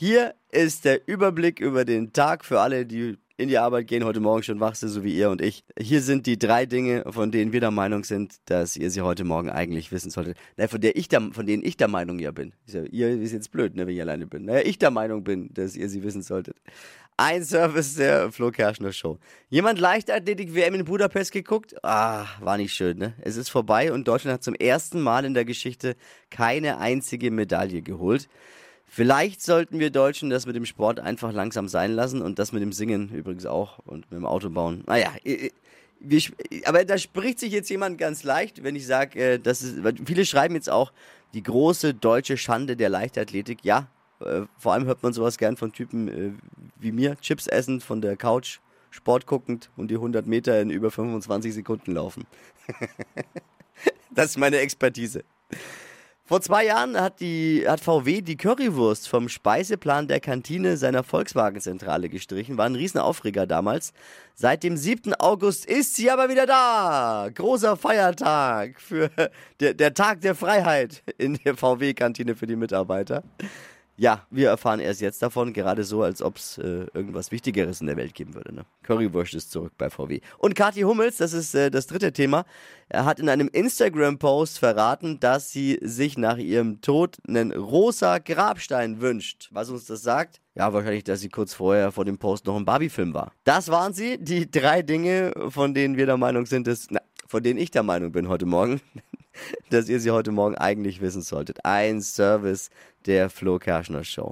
Hier ist der Überblick über den Tag für alle, die in die Arbeit gehen, heute Morgen schon wach sind, so wie ihr und ich. Hier sind die drei Dinge, von denen wir der Meinung sind, dass ihr sie heute Morgen eigentlich wissen solltet. Naja, von, der ich der, von denen ich der Meinung ja bin. Ja, ihr ist jetzt blöd, ne, wenn ich alleine bin. Naja, ich der Meinung bin, dass ihr sie wissen solltet. Ein Service der Flo Kerschner Show. Jemand Leichtathletik-WM in Budapest geguckt? Ah, war nicht schön, ne? Es ist vorbei und Deutschland hat zum ersten Mal in der Geschichte keine einzige Medaille geholt. Vielleicht sollten wir Deutschen das mit dem Sport einfach langsam sein lassen und das mit dem Singen übrigens auch und mit dem Autobauen. Naja, wir, aber da spricht sich jetzt jemand ganz leicht, wenn ich sage, äh, das ist, viele schreiben jetzt auch die große deutsche Schande der Leichtathletik. Ja, äh, vor allem hört man sowas gern von Typen äh, wie mir, Chips essen von der Couch, Sport guckend und die 100 Meter in über 25 Sekunden laufen. das ist meine Expertise. Vor zwei Jahren hat, die, hat VW die Currywurst vom Speiseplan der Kantine seiner Volkswagen-Zentrale gestrichen. War ein Riesenaufreger damals. Seit dem 7. August ist sie aber wieder da. Großer Feiertag für der, der Tag der Freiheit in der VW-Kantine für die Mitarbeiter. Ja, wir erfahren erst jetzt davon, gerade so, als ob es äh, irgendwas Wichtigeres in der Welt geben würde. Ne? Currywurst ist zurück bei VW. Und Kathi Hummels, das ist äh, das dritte Thema, er hat in einem Instagram-Post verraten, dass sie sich nach ihrem Tod einen rosa Grabstein wünscht. Was uns das sagt? Ja, wahrscheinlich, dass sie kurz vorher vor dem Post noch im Barbie-Film war. Das waren sie, die drei Dinge, von denen wir der Meinung sind, dass, na, von denen ich der Meinung bin heute Morgen, dass ihr sie heute Morgen eigentlich wissen solltet. Ein Service der Flo Kerschner Show.